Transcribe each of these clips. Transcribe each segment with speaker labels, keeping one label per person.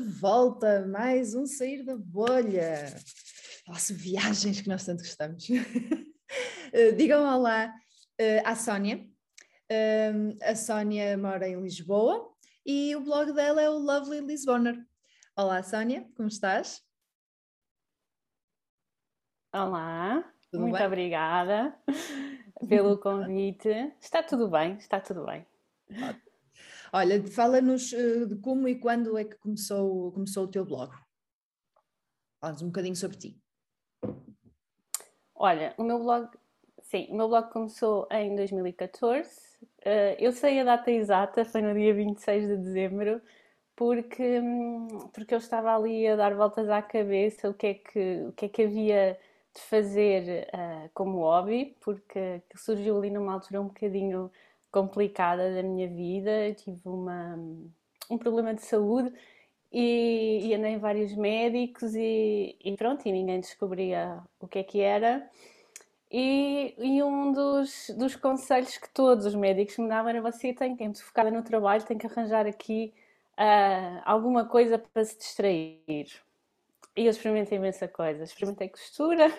Speaker 1: de volta, mais um sair da bolha. Nossa, viagens que nós tanto gostamos. Eh, digam olá uh, à Sónia. Uh, a Sónia mora em Lisboa e o blog dela é o Lovely Lisboner. Olá, Sónia, como estás?
Speaker 2: Olá, tudo muito bem? obrigada pelo convite. Está tudo bem, está tudo bem.
Speaker 1: Olha, fala-nos uh, de como e quando é que começou, começou o teu blog. Fala-nos um bocadinho sobre ti.
Speaker 2: Olha, o meu blog, sim, o meu blog começou em 2014. Uh, eh, eu sei a data exata, foi no dia 26 de dezembro, porque, hum, porque eu estava ali a dar voltas à cabeça o que é que, o que, é que havia de fazer uh, como hobby, porque surgiu ali numa altura um bocadinho complicada da minha vida. Eu tive uma, um problema de saúde e, e andei em vários médicos e, e, pronto, e ninguém descobria o que é que era. E, e, um dos, dos conselhos que todos os médicos me davam era você tem que, é focada no trabalho, tem que arranjar aqui uh, alguma coisa para se distrair. E eu experimentei imensa coisa. Experimentei costura,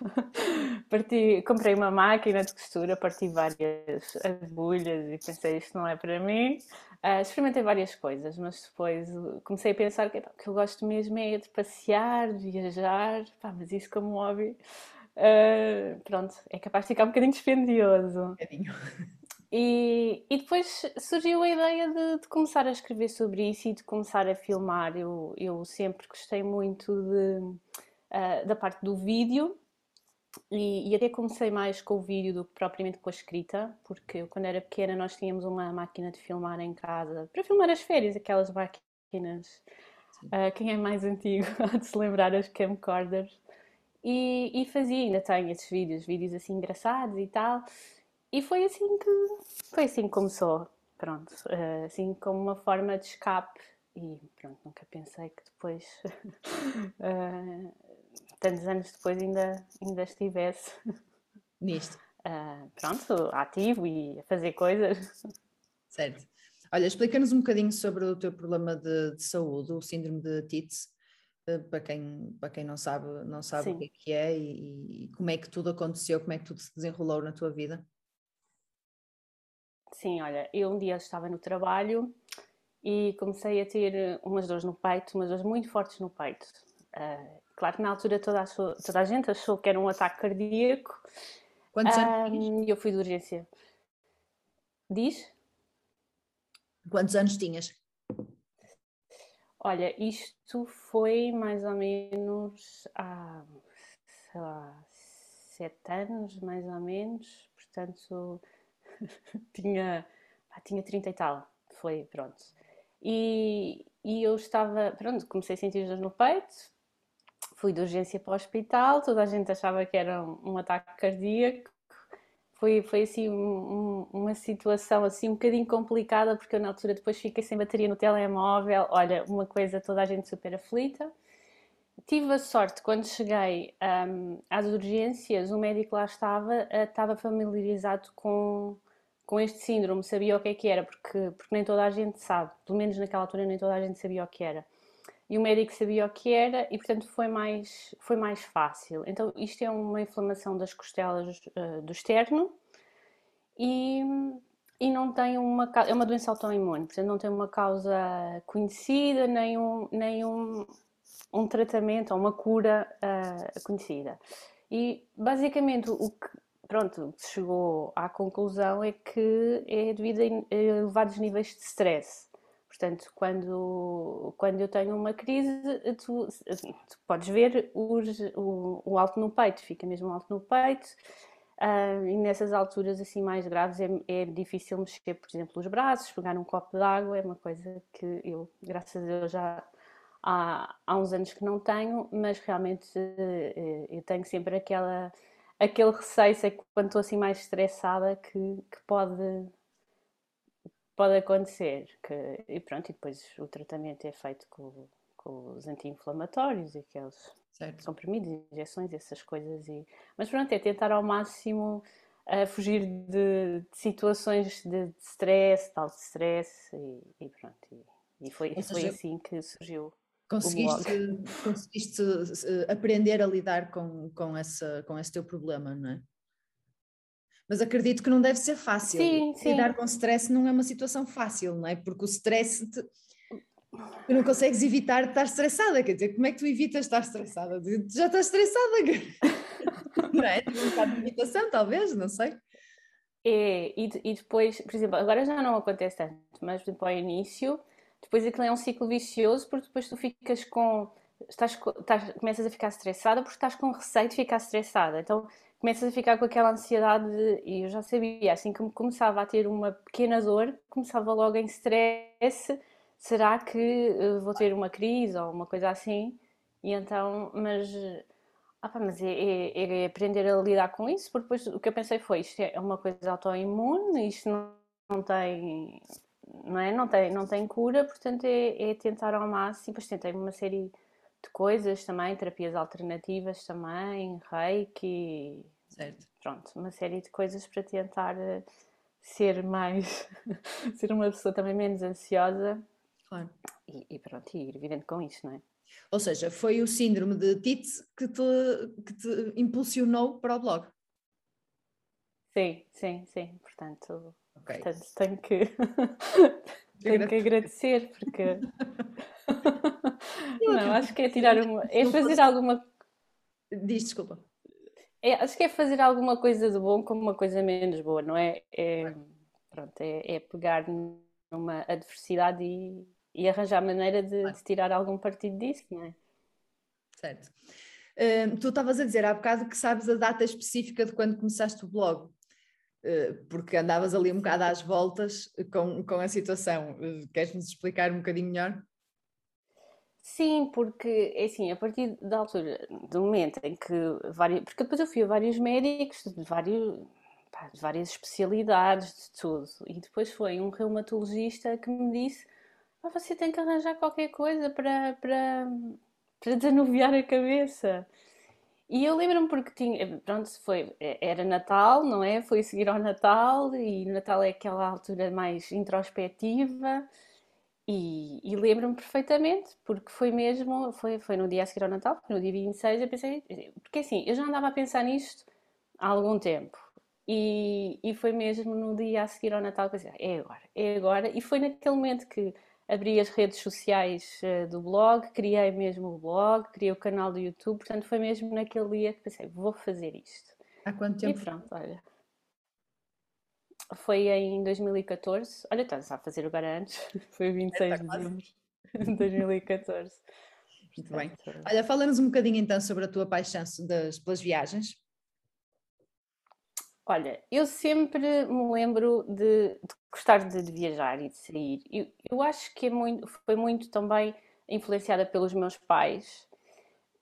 Speaker 2: parti, comprei uma máquina de costura, parti várias agulhas e pensei isto não é para mim. Uh, experimentei várias coisas, mas depois comecei a pensar que, que eu gosto mesmo é de passear, de viajar, pá, mas isso como hobby, uh, pronto, é capaz de ficar um bocadinho dispendioso. Um bocadinho. E, e depois surgiu a ideia de, de, começar a escrever sobre isso e de começar a filmar. Eu, eu sempre gostei muito de, uh, da parte do vídeo e, e, até comecei mais com o vídeo do que propriamente com a escrita, porque eu, quando era pequena nós tínhamos uma máquina de filmar em casa para filmar as férias, aquelas máquinas. Uh, quem é mais antigo há de se lembrar as camcorders. E, e fazia, ainda tenho esses vídeos, vídeos assim engraçados e tal. E foi assim que foi assim que começou, pronto, eh, assim como uma forma de escape e pronto, nunca pensei que depois uh, tantos anos depois ainda, ainda estivesse
Speaker 1: nisto.
Speaker 2: Uh, pronto, ativo e a fazer coisas.
Speaker 1: Certo. Olha, explica-nos um bocadinho sobre o teu problema de, de saúde, o síndrome de TITS, para quem, para quem não sabe, não sabe o que é, que é e, e como é que tudo aconteceu, como é que tudo se desenrolou na tua vida.
Speaker 2: Sim, olha, eu um dia estava no trabalho e comecei a ter umas dores no peito, umas dores muito fortes no peito. Uh, claro que na altura toda a, toda a, gente achou que era um ataque cardíaco.
Speaker 1: Quantos anos?
Speaker 2: Um, eu fui de urgência. Diz?
Speaker 1: Quantos anos tinhas?
Speaker 2: Olha, isto foi mais ou menos há, sei lá, sete anos, mais ou menos. Portanto, tinha, tinha 30 e tal, foi, pronto. E, e eu estava, pronto, comecei a sentir dor no peito, fui de urgência para o hospital, toda a gente achava que era um, ataque cardíaco, foi, foi assim um, uma situação assim um bocadinho complicada porque eu na altura depois fiquei sem bateria no telemóvel, olha, uma coisa toda a gente super aflita. Tive a sorte, quando cheguei um, às urgências, o médico lá estava, uh, estava familiarizado com, com este síndrome sabia o que é que era, porque, porque nem toda a gente sabe, pelo menos naquela altura nem toda a gente sabia o que era. E o médico sabia o que era e, portanto, foi mais, foi mais fácil. Então, isto é uma inflamação das costelas uh, do externo e, e não tem uma é uma doença autoimune, portanto, não tem uma causa conhecida, nem um, nem um, um tratamento ou uma cura uh, conhecida. E basicamente o que, pronto, chegou à conclusão é que é devido a elevados níveis de stress. Portanto, quando, quando eu tenho uma crise, tu, tu podes ver o, o, alto no peito, fica mesmo alto no peito, uh, e nessas alturas assim mais graves é, é, difícil mexer, por exemplo, os braços, pegar um copo de água, é uma coisa que eu, graças a Deus, já há, há uns anos que não tenho, mas realmente uh, eu tenho sempre aquela aquele receio, sei que quando estou assim mais estressada que, que pode, pode acontecer. Que, e pronto, e depois o tratamento é feito com, com os anti-inflamatórios e aqueles certo. comprimidos, injeções, essas coisas. E, mas pronto, é tentar ao máximo uh, fugir de, de, situações de, de stress, tal de stress e, e pronto. E, E foi, foi assim que surgiu.
Speaker 1: Conseguiste, conseguiste uh, aprender a lidar com, com, essa, com esse teu problema, não é? Mas acredito que não deve ser fácil.
Speaker 2: Sim, sim.
Speaker 1: Lidar com stress não é uma situação fácil, não é? Porque o stress te... tu não consegues evitar estar estressada, quer dizer, como é que tu evitas estar estressada? Tu já estás estressada, não é? Tem um bocado de evitação, talvez, não sei.
Speaker 2: É, e, e depois, por exemplo, agora já não acontece tanto, mas depois ao início, depois aquilo é um ciclo vicioso, porque depois tu ficas com. Estás, estás, começas a ficar estressada porque estás com receio de ficar estressada. Então começas a ficar com aquela ansiedade de, e eu já sabia, assim que começava a ter uma pequena dor, começava logo em stress, será que uh, vou ter uma crise ou uma coisa assim? E então, mas ah, mas é, é, é, aprender a lidar com isso, porque depois o que eu pensei foi, isto é uma coisa autoimune, isto não, não tem, não é? Não tem, não tem cura, portanto é, é tentar ao máximo, depois tentei uma série de coisas também, terapias alternativas também, reiki,
Speaker 1: certo.
Speaker 2: pronto, uma série de coisas para tentar eh, ser mais, ser uma pessoa também menos ansiosa.
Speaker 1: Claro.
Speaker 2: E, e pronto, e ir vivendo com isso, não é?
Speaker 1: Ou seja, foi o síndrome de Tite que te, que te impulsionou para o blog.
Speaker 2: Sim, sim, sim. Portanto, okay. portanto tenho que, tenho que agradecer porque não, acho que é tirar uma. É fazer alguma.
Speaker 1: Diz, desculpa.
Speaker 2: É, acho que é fazer alguma coisa de bom com uma coisa menos boa, não é? É, pronto, é, é pegar numa adversidade e, e arranjar maneira de, de, tirar algum partido disso, não é?
Speaker 1: Certo. Uh, tu estavas a dizer há bocado que sabes a data específica de quando começaste o blog, uh, porque andavas ali um bocado às voltas com, com a situação. Uh, Queres-nos explicar um bocadinho melhor?
Speaker 2: Sim, porque é assim, a partir da altura, do momento em que vários, porque depois eu fui a vários médicos de, vários, pá, de várias especialidades, de tudo, e depois foi um reumatologista que me disse ah, você tem que arranjar qualquer coisa para, para, para desanuviar a cabeça. E eu lembro-me porque tinha, pronto, foi, era Natal, não é? Foi seguir ao Natal e Natal é aquela altura mais introspectiva e, e lembro-me perfeitamente porque foi mesmo, foi, foi no dia a seguir ao Natal, no dia 26, eu pensei, porque assim, eu já andava a pensar nisto há algum tempo e, e foi mesmo no dia a seguir ao Natal que eu pensei, é agora, é agora, e foi naquele momento que abri as redes sociais uh, do blog, criei mesmo o blog, criei o canal do YouTube, portanto foi mesmo naquele dia que pensei, vou fazer isto.
Speaker 1: Há quanto tempo?
Speaker 2: E pronto, olha. Foi em 2014, olha, estás a fazer agora antes, foi 26 é, de dezembro de 2014.
Speaker 1: Muito bem. Olha, fala-nos um bocadinho então sobre a tua paixão das, pelas viagens.
Speaker 2: Olha, eu sempre me lembro de, de gostar de, de, viajar e de sair. Eu, eu acho que é muito, foi muito também influenciada pelos meus pais,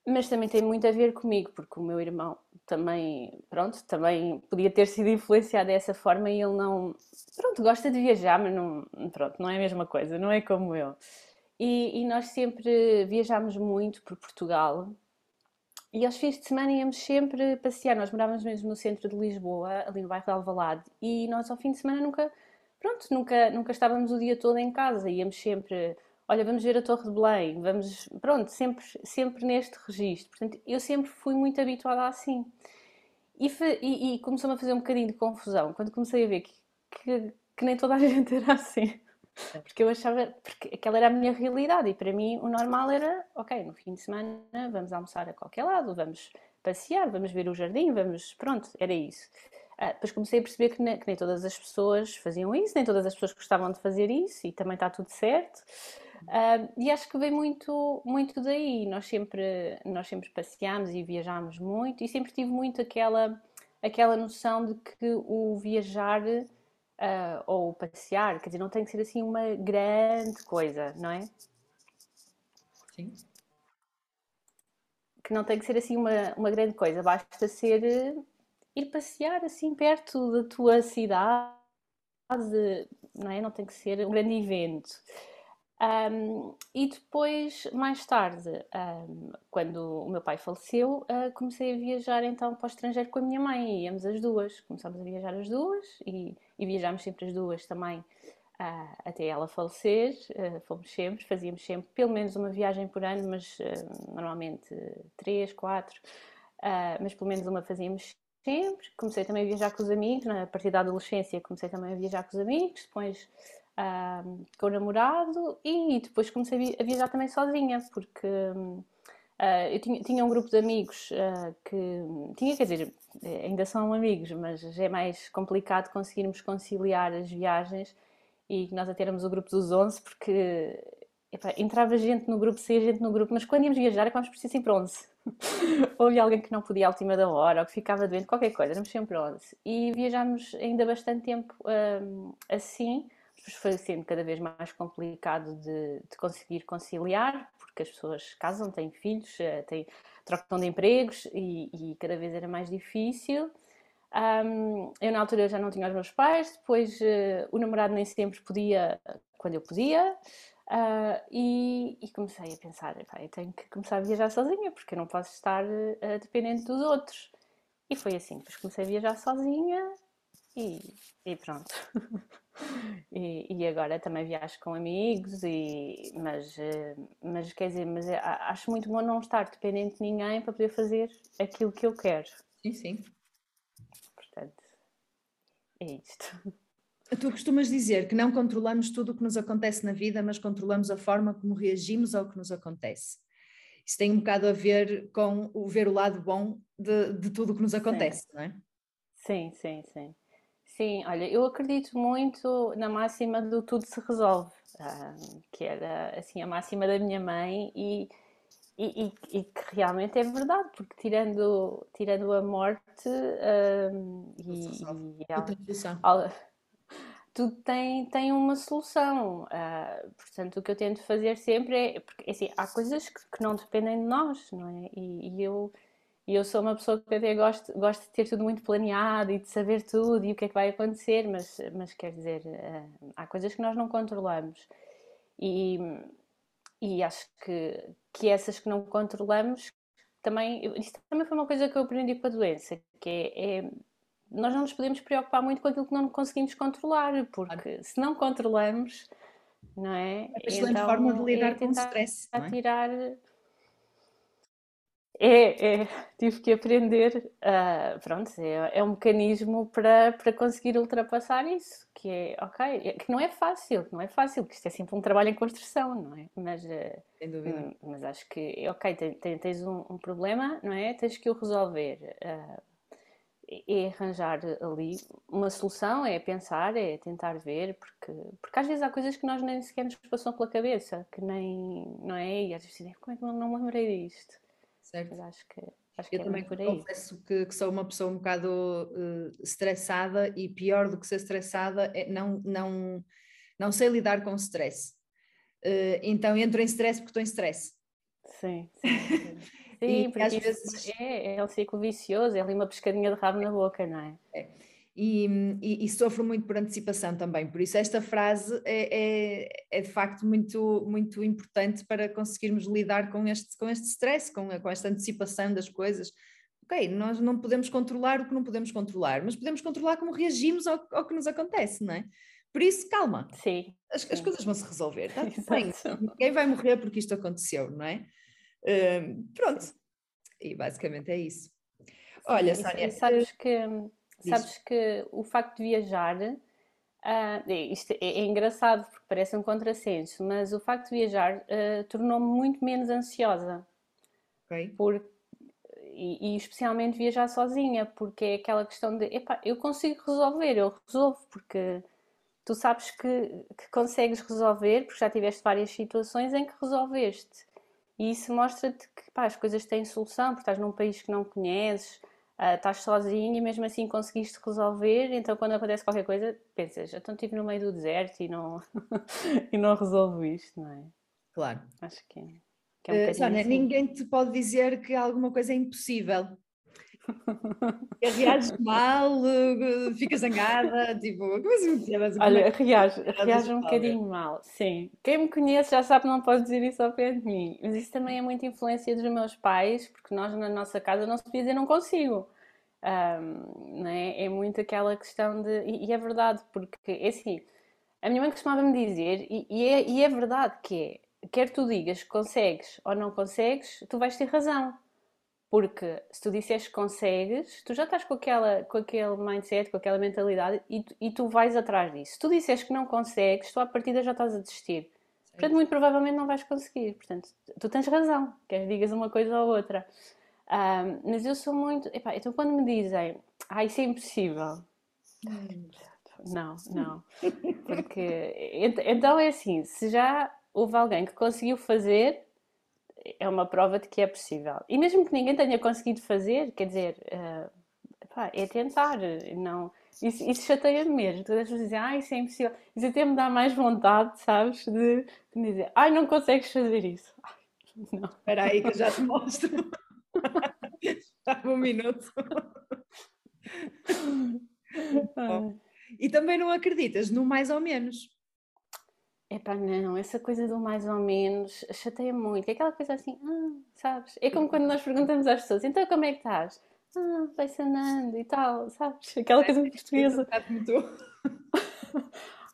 Speaker 2: mas também tem muito a ver comigo, porque o meu irmão também, pronto, também podia ter sido influenciado dessa forma e ele não, pronto, gosta de viajar, mas não, pronto, não é a mesma coisa, não é como eu. E, e nós sempre viajámos muito por Portugal e aos fins de semana íamos sempre passear. Nós morávamos mesmo no centro de Lisboa, ali no bairro de Alvalade, e nós ao fim de semana nunca, pronto, nunca, nunca estávamos o dia todo em casa. Íamos sempre, olha, vamos ver a Torre de Belém, vamos, pronto, sempre, sempre neste registro. Portanto, eu sempre fui muito habituada assim. E, e, e começou-me a fazer um bocadinho de confusão quando comecei a ver que, que, que nem toda a gente era assim. Porque eu achava, porque aquela era a minha realidade e para mim o normal era, ok, no fim de semana vamos almoçar a qualquer lado, vamos passear, vamos ver o jardim, vamos, pronto, era isso. Uh, depois comecei a perceber que, ne, que, nem todas as pessoas faziam isso, nem todas as pessoas gostavam de fazer isso e também está tudo certo. Uh, e acho que veio muito, muito daí. Nós sempre, nós sempre passeámos e viajámos muito e sempre tive muito aquela, aquela noção de que o viajar uh, ou passear, quer dizer, não tem que ser assim uma grande coisa, não é?
Speaker 1: Sim.
Speaker 2: Que não tem que ser assim uma, uma grande coisa, basta ser uh, ir passear assim perto da tua cidade, não é? Não tem que ser um grande evento. Um, e depois, mais tarde, um, quando o meu pai faleceu, uh, comecei a viajar então para o estrangeiro com a minha mãe. E íamos as duas, começámos a viajar as duas e, e viajámos sempre as duas também uh, até ela falecer. Uh, fomos sempre, fazíamos sempre pelo menos uma viagem por ano, mas normalmente três, quatro, mas pelo menos uma fazíamos sempre. Comecei também a viajar com os amigos, a partir da adolescência comecei também a viajar com os amigos, depois com o namorado e depois comecei a viajar também sozinha, porque Uh, eu tinha, tinha, um grupo de amigos uh, que tinha, quer dizer, ainda são amigos, mas já é mais complicado conseguirmos conciliar as viagens e nós até éramos o grupo dos 11 porque entrava gente no grupo, saía gente no grupo, mas quando íamos viajar acabámos por ser sempre 11. ou havia alguém que não podia à última da hora ou que ficava doente, qualquer coisa, éramos sempre 11. E viajámos ainda bastante tempo um, assim, foi sendo cada vez mais complicado de, de conseguir conciliar, porque as pessoas casam, têm filhos, eh, têm, trocam de empregos e, e cada vez era mais difícil. Um, eu na altura já não tinha os meus pais, depois uh, o namorado nem sempre podia quando eu podia, uh, e, e, comecei a pensar: eu tenho que começar a viajar sozinha, porque eu não posso estar uh, dependente dos outros. E foi assim, depois comecei a viajar sozinha e, e pronto. E, e, agora também viajo com amigos, e, mas, eh, mas quer dizer, mas é, acho muito bom não estar dependente de ninguém para poder fazer aquilo que eu quero.
Speaker 1: Sim, sim.
Speaker 2: Portanto, é isto.
Speaker 1: Tu costumas dizer que não controlamos tudo o que nos acontece na vida, mas controlamos a forma como reagimos ao que nos acontece. Isso tem um bocado a ver com o ver o lado bom de, de tudo o que nos acontece,
Speaker 2: sim.
Speaker 1: não é?
Speaker 2: Sim, sim, sim. Sim, olha, eu acredito muito na máxima do tudo se resolve, que era assim a máxima da minha mãe e, e, e, e, que realmente é verdade, porque tirando, tirando a morte e, e ela, tudo tem, tem uma solução. Uh, portanto, o que eu tento fazer sempre é, porque assim, há coisas que, que não dependem de nós, não é? E, eu e eu sou uma pessoa que até gosto, gosto de ter tudo muito planeado e de saber tudo e o que é que vai acontecer, mas, mas quer dizer, eh, há coisas que nós não controlamos. E, e acho que, que essas que não controlamos também. Isto também foi uma coisa que eu aprendi com a doença, que é, é nós não nos podemos preocupar muito com aquilo que não conseguimos controlar, porque se não controlamos, não é?
Speaker 1: É uma excelente então, forma de lidar é com o stress.
Speaker 2: É? Tirar é, é, tive que aprender, uh, pronto, é, é, um mecanismo para, para conseguir ultrapassar isso, que é, ok, é, que não é fácil, não é fácil, que isto é sempre um trabalho em construção, não é? Mas, uh,
Speaker 1: Sem dúvida.
Speaker 2: Hum, mas acho que, ok, tens, tens um, um, problema, não é? Tens que o resolver. Uh, é arranjar ali uma solução, é pensar, é tentar ver, porque, porque às vezes há coisas que nós nem sequer nos passam pela cabeça, que nem, não é? E às vezes como é que não, não me lembrei disto?
Speaker 1: Certo?
Speaker 2: Mas acho que, acho
Speaker 1: eu
Speaker 2: que
Speaker 1: é também por aí. confesso que, que, sou uma pessoa um bocado uh, estressada e pior do que ser estressada é não, não, não sei lidar com o stress. Uh, então entro em stress porque estou em stress.
Speaker 2: Sim, sim. Sim, porque às vezes é, é um ciclo vicioso, é ali uma pescadinha de rabo na boca, não é?
Speaker 1: é e, e, e, sofro muito por antecipação também. Por isso, esta frase é, é, é, de facto muito, muito importante para conseguirmos lidar com este, com este stress, com, com esta antecipação das coisas. Ok, nós não podemos controlar o que não podemos controlar, mas podemos controlar como reagimos ao, ao que nos acontece, não é? Por isso, calma.
Speaker 2: Sim.
Speaker 1: As, as coisas vão se resolver, tá? Bem, ninguém vai morrer porque isto aconteceu, não é? Uh, pronto. E basicamente é isso. Olha, Sónia.
Speaker 2: sabes que Sabes que o facto de viajar, uh, isto é, é, engraçado porque parece um contrassenso, mas o facto de viajar uh, tornou-me muito menos ansiosa.
Speaker 1: Ok.
Speaker 2: E, e, especialmente viajar sozinha, porque é aquela questão de, epá, eu consigo resolver, eu resolvo, porque tu sabes que, que consegues resolver, porque já tiveste várias situações em que resolveste. E isso mostra-te que pá, as coisas têm solução, porque estás num país que não conheces, uh, estás sozinho e mesmo assim conseguiste resolver, então quando acontece qualquer coisa, pensas, então estive no meio do deserto e não, e não resolvo isto, não é?
Speaker 1: Claro.
Speaker 2: Acho que, que é um uh,
Speaker 1: Sónia,
Speaker 2: assim.
Speaker 1: ninguém te pode dizer que alguma coisa é impossível. Reages mal, fica zangada, tipo? Mas
Speaker 2: Olha, reage, reage um bocadinho mal, sim. Quem me conhece já sabe que não pode dizer isso ao pé de mim, mas isso também é muita influência dos meus pais, porque nós na nossa casa não se podia dizer não consigo. Um, né? É muito aquela questão de. E, e é verdade, porque é assim. a minha mãe costumava-me dizer, e, e, é, e é verdade que é, quer tu digas que consegues ou não consegues, tu vais ter razão. Porque se tu disseres que consegues, tu já estás com, aquela, com aquele mindset, com aquela mentalidade e, e tu vais atrás disso. Se tu disseres que não consegues, tu à partida já estás a desistir. Portanto, muito provavelmente não vais conseguir. Portanto, tu tens razão, queres digas uma coisa ou outra. Um, mas eu sou muito. Epá, então, quando me dizem, ah, isso é impossível. Não, não. Porque. Então é assim: se já houve alguém que conseguiu fazer, é uma prova de que é possível. E mesmo que ninguém tenha conseguido fazer, quer dizer, uh, pá, é tentar, não... Isso, isso chateia-me mesmo. Tu deixas dizer, ah, isso é impossível. Isso até me dá mais vontade, sabes, de, de dizer, ai, não consegues fazer isso. Ai,
Speaker 1: não. Espera aí que eu já te mostro. já um minuto. e também não acreditas no mais ou menos.
Speaker 2: Epá, não, essa coisa do mais ou menos chateia muito. É aquela coisa assim, ah, sabes? É como quando nós perguntamos às pessoas, então como é que estás? Ah, vai-se andando e tal, sabes? Aquela coisa portuguesa.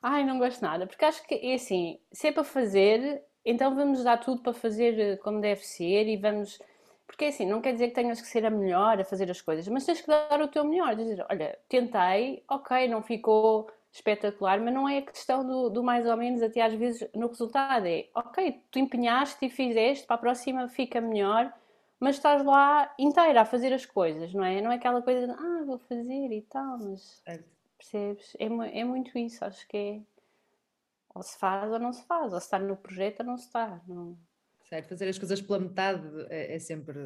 Speaker 2: Ai, não gosto nada, porque acho que é assim, se é para fazer, então vamos dar tudo para fazer eh, como deve ser e vamos. Porque é assim, não quer dizer que tenhas que ser a melhor a fazer as coisas, mas tens que dar o teu melhor. Dizer, olha, tentei, ok, não ficou espetacular, mas não é a questão do, do, mais ou menos, até às vezes no resultado. É ok, tu empenhaste e fizeste, para a próxima fica melhor, mas estás lá inteira a fazer as coisas, não é? Não é aquela coisa de ah, vou fazer e tal, mas percebes? É, é muito isso, acho que é ou se faz ou não se faz, ou se está no projeto ou não se está. Não...
Speaker 1: Certo, fazer as coisas pela metade é, é sempre.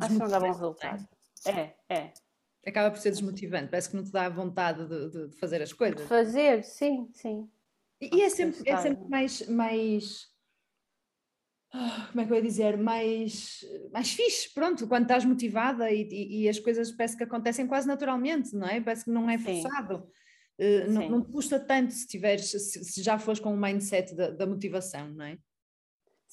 Speaker 2: Acho que não dá bom resultado. É, é
Speaker 1: acaba por ser desmotivante, parece que não te dá vontade de, de, fazer as coisas.
Speaker 2: De fazer, sim, sim.
Speaker 1: E, e é sempre, é sempre mais, mais ah, como é que eu ia dizer, mais, mais fixe, pronto, quando estás motivada e, e, e, as coisas parece que acontecem quase naturalmente, não é? Parece que não é forçado. Uh, não, não, te custa tanto se tiveres, se, se já fores com o mindset da, da motivação, não é?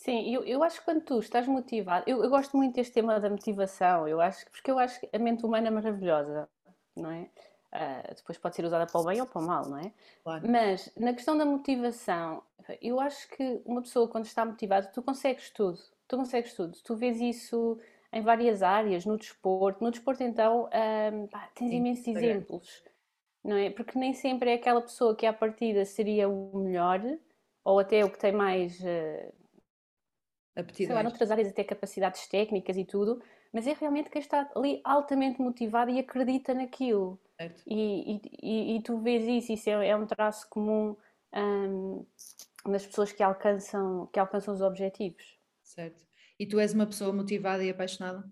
Speaker 2: Sim, eu, eu acho que quando tu estás motivado, eu, eu gosto muito deste tema da motivação, eu acho, porque eu acho que a mente humana é maravilhosa, não é? Uh, depois pode ser usada para o bem ou para o mal, não é? Claro. Mas na questão da motivação, eu acho que uma pessoa quando está motivada, tu consegues tudo, tu consegues tudo, tu vês isso em várias áreas, no desporto, no desporto então uh, pá, tens Sim, imensos é. exemplos, não é? Porque nem sempre é aquela pessoa que à partida seria o melhor, ou até o que tem mais... Uh, aptidões. Sei lá, noutras áreas até capacidades técnicas e tudo, mas é realmente quem está ali altamente motivado e acredita naquilo. E, e, e, tu vês isso, isso é, é um traço comum um, nas pessoas que alcançam, que alcançam os objetivos.
Speaker 1: Certo. E tu és uma pessoa motivada e apaixonada?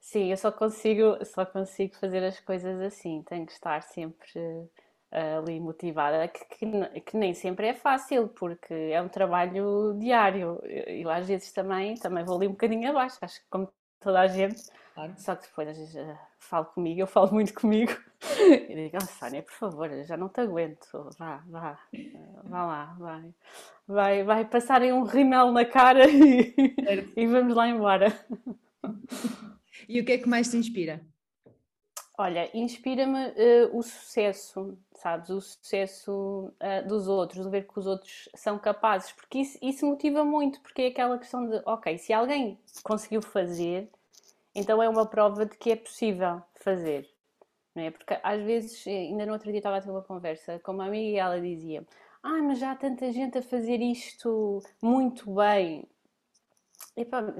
Speaker 2: Sim, eu só consigo, só consigo fazer as coisas assim, tenho que estar sempre ali motivada, que, que, que, nem sempre é fácil, porque é um trabalho diário. Eu, às vezes também, também vou ali um bocadinho abaixo, acho que como toda a gente. Claro. Só que depois às vezes uh, falo comigo, eu falo muito comigo e digo, oh, Sónia, por favor, já não te aguento, vá, vá, vá lá, vai, vai, vai passar um rimel na cara e, e vamos lá embora.
Speaker 1: E o que é que mais te inspira?
Speaker 2: Olha, inspira-me uh, o sucesso, sabes? O sucesso uh, dos outros, ver que os outros são capazes, porque isso, isso motiva muito, porque é aquela questão de, ok, se alguém conseguiu fazer, então é uma prova de que é possível fazer, não é? Porque às vezes, eh, ainda no outro dia estava a ter uma conversa com uma amiga e ela dizia: Ah, mas já há tanta gente a fazer isto muito bem.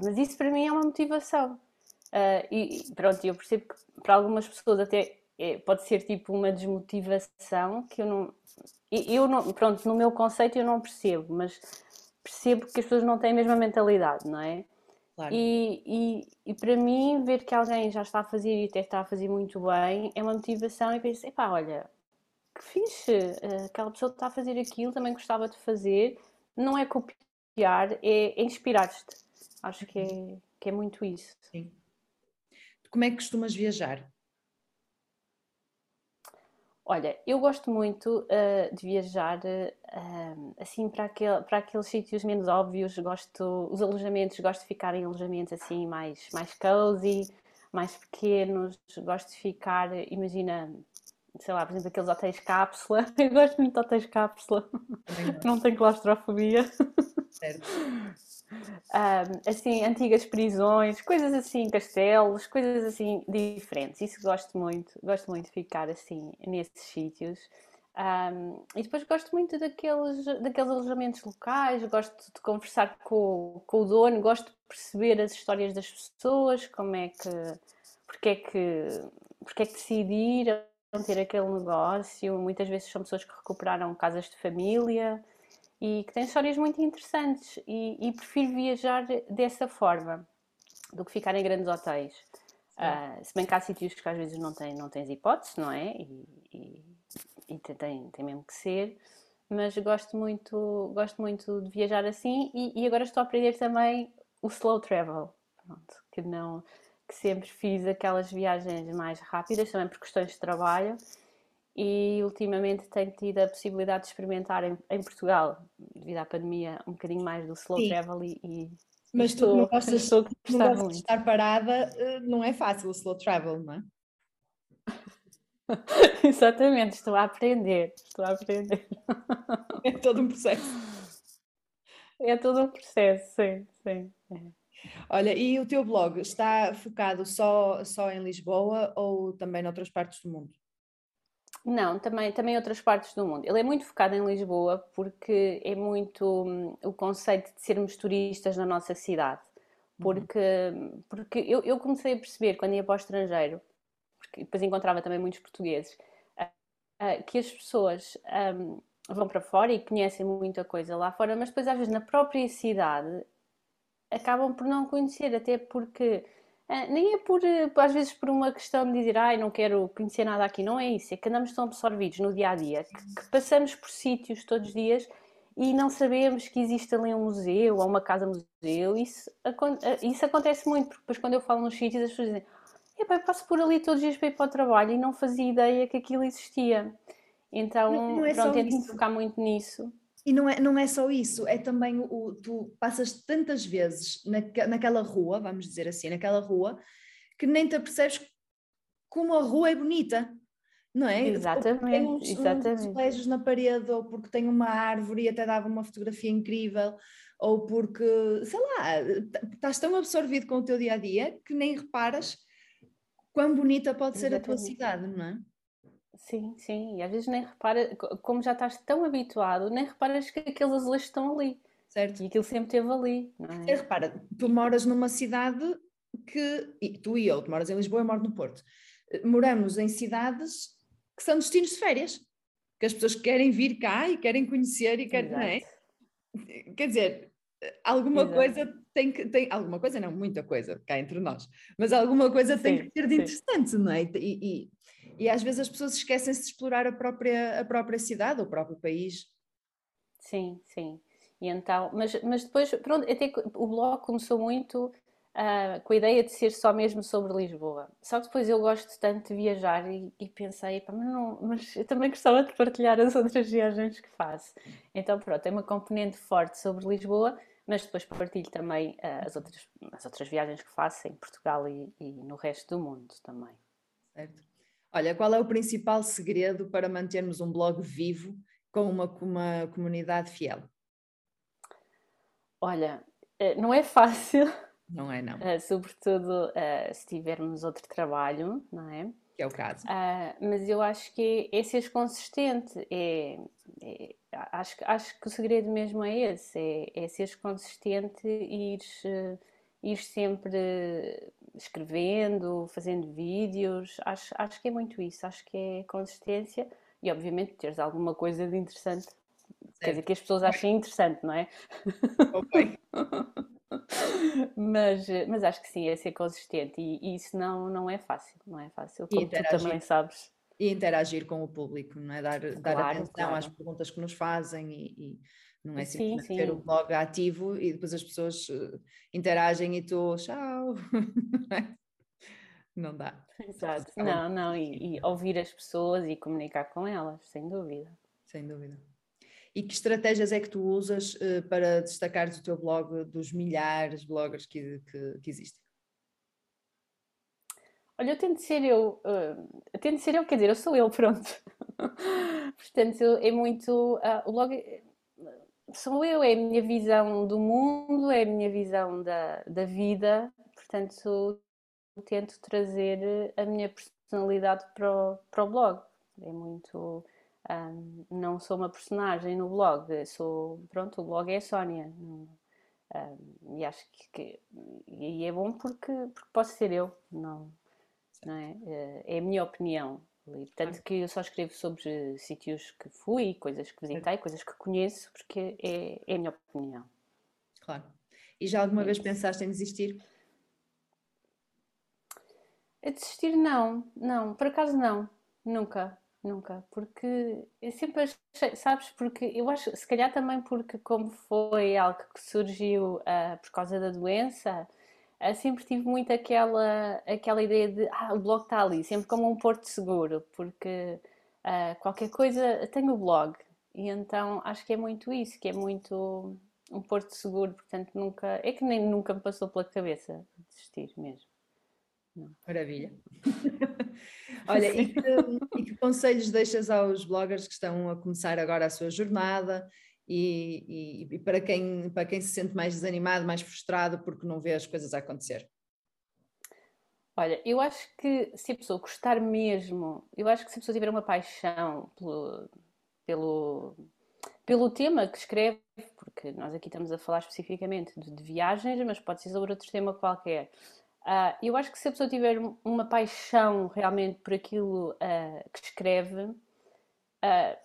Speaker 2: Mas isso para mim é uma motivação. Uh, e pronto, eu percebo que para algumas pessoas até é, pode ser tipo uma desmotivação que eu não. Eu não, pronto, no meu conceito eu não percebo, mas percebo que as pessoas não têm a mesma mentalidade, não é? Claro. E, e, e, para mim, ver que alguém já está a fazer e até está a fazer muito bem é uma motivação e penso, epá, olha, que fixe, eh, aquela pessoa que está a fazer aquilo também gostava de fazer, não é copiar, é, é inspirar-te. Acho que é, que é muito isso.
Speaker 1: Sim. Como é que costumas viajar?
Speaker 2: Olha, eu gosto muito uh, de viajar uh, assim para, aquele, para aqueles sítios menos óbvios. Gosto, os alojamentos, gosto de ficar em alojamentos assim mais, mais cozy, mais pequenos. Gosto de ficar, imagina, sei lá, por exemplo, aqueles hotéis cápsula. Eu gosto muito de hotéis cápsula. Não tenho claustrofobia. Um, assim, antigas prisões, coisas assim, castelos, coisas assim diferentes. Isso gosto muito, gosto muito de ficar assim nesses sítios. Um, e depois gosto muito daqueles, daqueles alojamentos locais, gosto de conversar com, com o dono, gosto de perceber as histórias das pessoas, como é que, porque é que, porque é que decidiram ter aquele negócio. Muitas vezes são pessoas que recuperaram casas de família e que têm histórias muito interessantes e, e prefiro viajar dessa forma do que ficar em grandes hotéis. Uh, se bem que há sítios que às vezes não, tem, não tens hipótese, não é? E, e, e tem, tem mesmo que ser, mas gosto muito, gosto muito de viajar assim e, e agora estou a aprender também o slow travel, pronto, que não que sempre fiz aquelas viagens mais rápidas, também por questões de trabalho, e ultimamente tenho tido a possibilidade de experimentar em, em Portugal, devido à pandemia, um bocadinho mais do slow Sim. travel e, e
Speaker 1: mas estou, tu não gostas, estou não gostas de estar parada, eh, não é fácil o slow travel, não é?
Speaker 2: Exatamente, estou a aprender, estou a aprender.
Speaker 1: É todo um processo.
Speaker 2: É todo um processo, sim, sim. É.
Speaker 1: Olha, e o teu blog está focado só, só em Lisboa ou também noutras partes do mundo?
Speaker 2: Não, também, também outras partes do mundo. Ele é muito focado em Lisboa porque é muito hum, o conceito de sermos turistas na nossa cidade. Uhum. Porque, porque eu, eu comecei a perceber quando ia para o estrangeiro, porque depois encontrava também muitos portugueses, uh, uh, que as pessoas um, vão para fora e conhecem muita coisa lá fora, mas depois às vezes na própria cidade acabam por não conhecer, até porque nem é por, eh, às vezes, por uma questão de dizer, ai, não quero conhecer nada aqui, não é isso, é que andamos tão absorvidos no dia a dia que, que passamos por sítios todos os dias e não sabemos que existe ali um museu ou uma casa-museu. Isso, ah, isso acontece muito, porque depois, quando eu falo nos sítios, as pessoas dizem, eu passo por ali todos os dias para ir para o trabalho e não fazia ideia que aquilo existia. Então, não, não é pronto, tento focar muito nisso.
Speaker 1: E não é, não é só isso, é também o. Tu passas tantas vezes na, naquela rua, vamos dizer assim, naquela rua, que nem te apercebes como a rua é bonita, não é?
Speaker 2: Exatamente. Tem uns,
Speaker 1: exatamente. uns na parede, ou porque tem uma árvore e até dava uma fotografia incrível, ou porque, sei lá, estás tão absorvido com o teu dia a dia que nem reparas quão bonita pode ser exatamente. a tua cidade, não é?
Speaker 2: Sim, sim, e às vezes nem repara, como já estás tão habituado, nem reparas que aqueles azulejos estão ali. Certo. E aquilo sempre esteve ali, não é?
Speaker 1: E repara, tu moras numa cidade que, e tu e eu, tu moras em Lisboa, eu moro no Porto, moramos em cidades que são destinos de férias, que as pessoas querem vir cá e querem conhecer e querem, não é? Quer dizer, alguma Exato. coisa tem que, tem, alguma coisa não, muita coisa cá entre nós, mas alguma coisa sim, tem que ter de sim. interessante, não é? E, e, e às vezes as pessoas esquecem-se de explorar a própria, a própria cidade, o próprio país.
Speaker 2: Sim, sim. E então, mas, mas depois, pronto, até o blog começou muito uh, com a ideia de ser só mesmo sobre Lisboa. Só que depois eu gosto tanto de viajar e, e pensei, mas, não, mas eu também gostava de partilhar as outras viagens que faço. Então, pronto, tem uma componente forte sobre Lisboa, mas depois partilho também uh, as, outras, as outras viagens que faço em Portugal e, e no resto do mundo também.
Speaker 1: Certo. Olha, qual é o principal segredo para mantermos um blog vivo com uma, uma comunidade fiel?
Speaker 2: Olha, eh, não é fácil.
Speaker 1: Não é, não.
Speaker 2: Uh, sobretudo uh, se tivermos outro trabalho, não é?
Speaker 1: Que é o caso.
Speaker 2: Uh, mas eu acho que é, ser consistente. É, é, acho, acho que o segredo mesmo é esse: é, é seres consistente e ires, ir sempre escrevendo, fazendo vídeos, acho, acho que é muito isso, acho que é consistência e obviamente teres alguma coisa de interessante, certo. quer dizer que as pessoas achem interessante, não é? Ok. mas, mas acho que sim, é ser consistente e, e isso não, não é fácil, não é fácil, como tu também sabes.
Speaker 1: E interagir com o público, não é? Dar, dar claro, atenção claro. às perguntas que nos fazem e, e não é simplesmente sim, ter o blog ativo e depois as pessoas uh, interagem e tu, tchau. não dá.
Speaker 2: Exato. Não, não, e, e, ouvir as pessoas e comunicar com elas, sem dúvida.
Speaker 1: Sem dúvida. E que estratégias é que tu usas uh, para destacares o teu blog dos milhares de bloggers que, que, que existem?
Speaker 2: Olha, eu tento ser eu, uh, tento ser eu, quer dizer, eu sou eu, pronto. Portanto, é muito. Uh, o blog é, sou eu, é a minha visão do mundo, é a minha visão da, da vida, portanto, tento trazer a minha personalidade para o, para o blog. É muito. Um, não sou uma personagem no blog, sou. Pronto, o blog é a Sónia. Um, e acho que, que, E é bom porque, porque posso ser eu, não, não é? Eh, é a minha opinião. E, portanto, que eu só escrevo sobre sítios que fui, coisas que visitei, coisas que conheço, porque é, é a minha opinião.
Speaker 1: Claro. E já alguma é vez pensaste em desistir?
Speaker 2: A desistir, não, não, por acaso não, nunca, nunca, porque eu sempre achei, sabes, porque eu acho, se calhar também porque como foi algo que surgiu uh, por causa da doença, sempre tive muito aquela, aquela ideia de, ah, o blog está ali, sempre como um porto seguro, porque uh, qualquer coisa, tenho o blog, e então acho que é muito isso, que é muito um porto seguro, portanto nunca, é que nem nunca me passou pela cabeça desistir mesmo.
Speaker 1: Maravilha. Olha, e que, e que, conselhos deixas aos bloggers que estão a começar agora a sua jornada e, e, para, quem, para quem se sente mais desanimado, mais frustrado porque não vê as coisas a acontecer?
Speaker 2: Olha, eu acho que se a pessoa gostar mesmo, eu acho que se a pessoa tiver uma paixão pelo, pelo, pelo tema que escreve, porque nós aqui estamos a falar especificamente de, de viagens, mas pode ser sobre outro tema qualquer. Uh, eu acho que se a pessoa tiver uma paixão realmente por aquilo uh, que escreve, uh,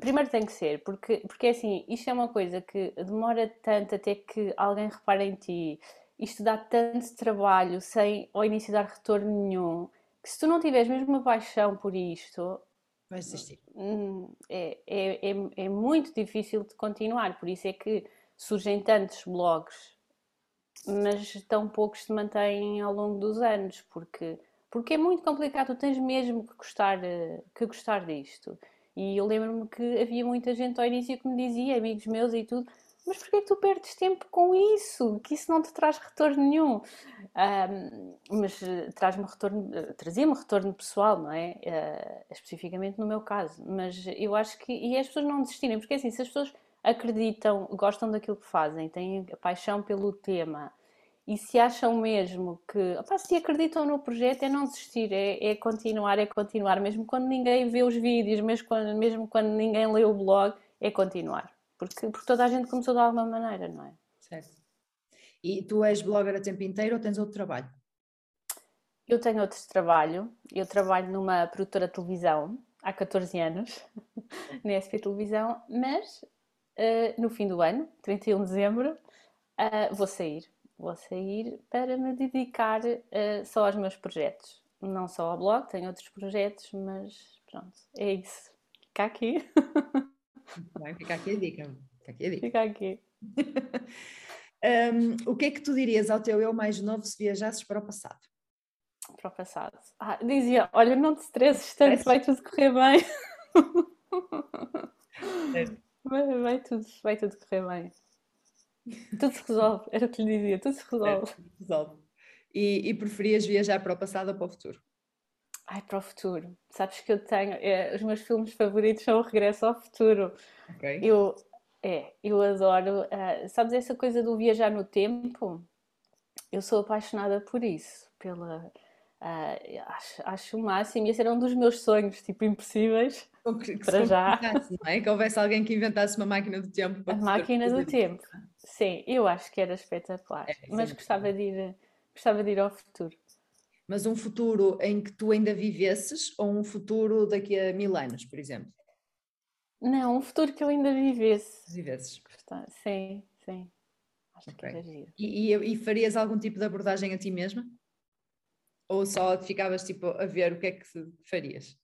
Speaker 2: primeiro tem que ser, porque, porque é assim, isto é uma coisa que demora tanto até que alguém repare em ti, isto dá tanto trabalho sem ao início dar retorno nenhum, que se tu não tiveres mesmo uma paixão por isto,
Speaker 1: vai desistir.
Speaker 2: Hum, é, é, é, é muito difícil de continuar, por isso é que surgem tantos blogs mas tão poucos se mantêm ao longo dos anos, porque, porque é muito complicado, tu tens mesmo que gostar, eh, que gostar disto. E eu lembro-me que havia muita gente ao início que me dizia, amigos meus e tudo, mas porquê que tu perdes tempo com isso? Que isso não te traz retorno nenhum. Um, mas eh, traz-me retorno, eh, trazia-me retorno pessoal, não é? Uh, especificamente no meu caso. Mas eu acho que. E as pessoas não desistirem, porque assim, se as pessoas acreditam, gostam daquilo que fazem, têm paixão pelo tema e se acham mesmo que, opa, se acreditam no projeto, é não desistir, é, é, continuar, é continuar, mesmo quando ninguém vê os vídeos, mesmo quando, mesmo quando ninguém lê o blog, é continuar, porque, porque toda a gente começou de alguma maneira, não é?
Speaker 1: Certo. E tu és blogger a tempo inteiro ou tens outro trabalho?
Speaker 2: Eu tenho outro trabalho, eu trabalho numa produtora de televisão há 14 anos, na SP Televisão, mas uh, no fim do ano, 31 de dezembro, uh, vou sair. Vou sair para me dedicar uh, só aos meus projetos. Não só ao blog, tenho outros projetos, mas pronto, é isso. Fica aqui.
Speaker 1: Vai ficar aqui a dica. Fica aqui a dica.
Speaker 2: Fica aqui.
Speaker 1: um, o que é que tu dirias ao teu eu mais novo se viajasses para o passado?
Speaker 2: Para o passado. Ah, dizia: Olha, não te estresses tanto, vai tudo correr bem. É. Vai, vai, tudo, vai tudo correr bem. Tudo se resolve, era o que lhe dizia, tudo se resolve. É,
Speaker 1: resolve. E, e, preferias viajar para o passado ou para o futuro?
Speaker 2: Ai, para o futuro. Sabes que eu tenho. É, os meus filmes favoritos são o Regresso ao Futuro.
Speaker 1: Ok.
Speaker 2: Eu, é, eu adoro. Uh, sabes essa coisa do viajar no tempo? Eu sou apaixonada por isso, pela. Uh, acho, acho o máximo, e esse era um dos meus sonhos, tipo, impossíveis.
Speaker 1: Que, que para já. Não é? Que houvesse alguém que inventasse uma máquina do tempo.
Speaker 2: a máquina do tempo. Sim, eu acho que era espetacular. É, mas gostava de, ir, gostava de ir ao futuro.
Speaker 1: Mas um futuro em que tu ainda vivesses ou um futuro daqui a mil anos, por exemplo?
Speaker 2: Não, um futuro que eu ainda vivesse.
Speaker 1: Vivesses.
Speaker 2: Sim, sim. Acho okay. que era giro.
Speaker 1: E, e, e farias algum tipo de abordagem a ti mesma? Ou só ficavas tipo a ver o que é que farias?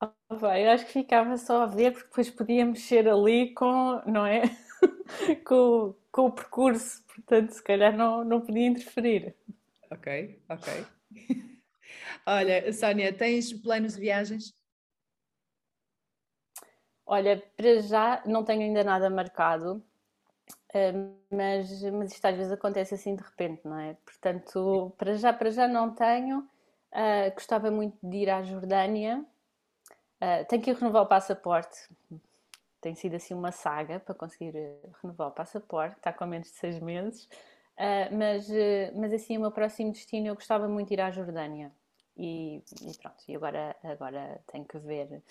Speaker 2: Oh, bem, eu acho que ficava só a ver porque depois podia mexer ali com, não é? com, com o percurso, portanto, se calhar não, não podia interferir.
Speaker 1: Ok, ok. Olha, Sónia, tens planos de viagens?
Speaker 2: Olha, para já não tenho ainda nada marcado, mas, mas isto às vezes acontece assim de repente, não é? Portanto, para já, para já não tenho, Uh, gostava muito de ir à Jordânia. Uh, tenho que renovar o passaporte. Tem sido assim uma saga para conseguir renovar o passaporte. Está com menos de seis meses. Uh, mas, mas assim, o meu próximo destino eu gostava muito de ir à Jordânia. E, e pronto, e agora, agora tenho que ver.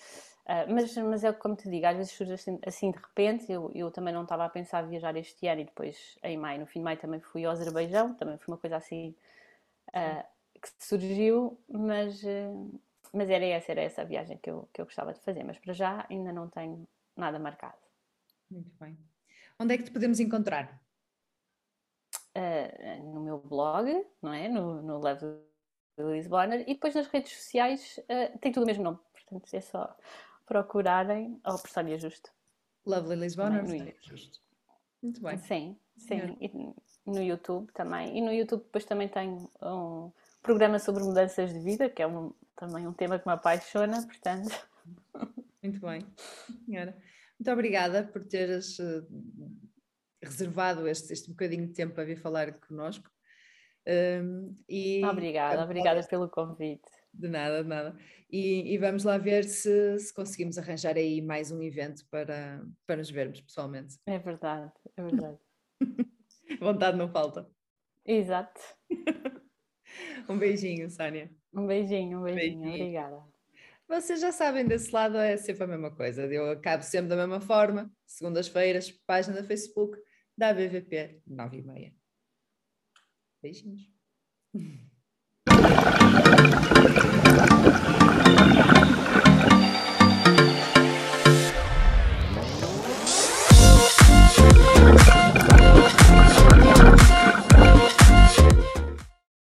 Speaker 2: Uh, mas, mas é como te digo, às vezes surge assim, assim de repente. Eu, eu também não estava a pensar viajar este ano e depois em maio, no fim de maio, também fui ao Azerbaijão. Também foi uma coisa assim uh, que surgiu, mas, uh, mas era essa, era essa a viagem que eu, que eu gostava de fazer. Mas para já ainda não tenho nada marcado.
Speaker 1: Muito bem. Onde é que te podemos encontrar?
Speaker 2: no meu blog, não é? No, no Love Liz Bonner, e depois nas redes sociais uh, tem tudo o mesmo nome, portanto é só procurarem ao Persónia Justo.
Speaker 1: Lovely Liz Bonner. Justo. Muito bem.
Speaker 2: Sim, sim. E no YouTube também. E no YouTube depois também tenho um programa sobre mudanças de vida, que é um, também um tema que me apaixona, portanto.
Speaker 1: Muito bem, senhora. Muito obrigada por teres uh, reservado este, este bocadinho de tempo para vir falar connosco.
Speaker 2: Um, e, obrigada, obrigada pelo convite.
Speaker 1: De nada, de nada. E, e vamos lá ver se, se, conseguimos arranjar aí mais um evento para, para nos vermos pessoalmente.
Speaker 2: É verdade, é verdade.
Speaker 1: Vontade não falta.
Speaker 2: Exato.
Speaker 1: um beijinho, Sónia.
Speaker 2: Um beijinho, um beijinho, beijinho. obrigada.
Speaker 1: Vocês já sabem, desse lado é sempre a mesma coisa. Eu acabo sempre da mesma forma. Segundas-feiras, página da Facebook da BVP 9 e meia. Beijinhos.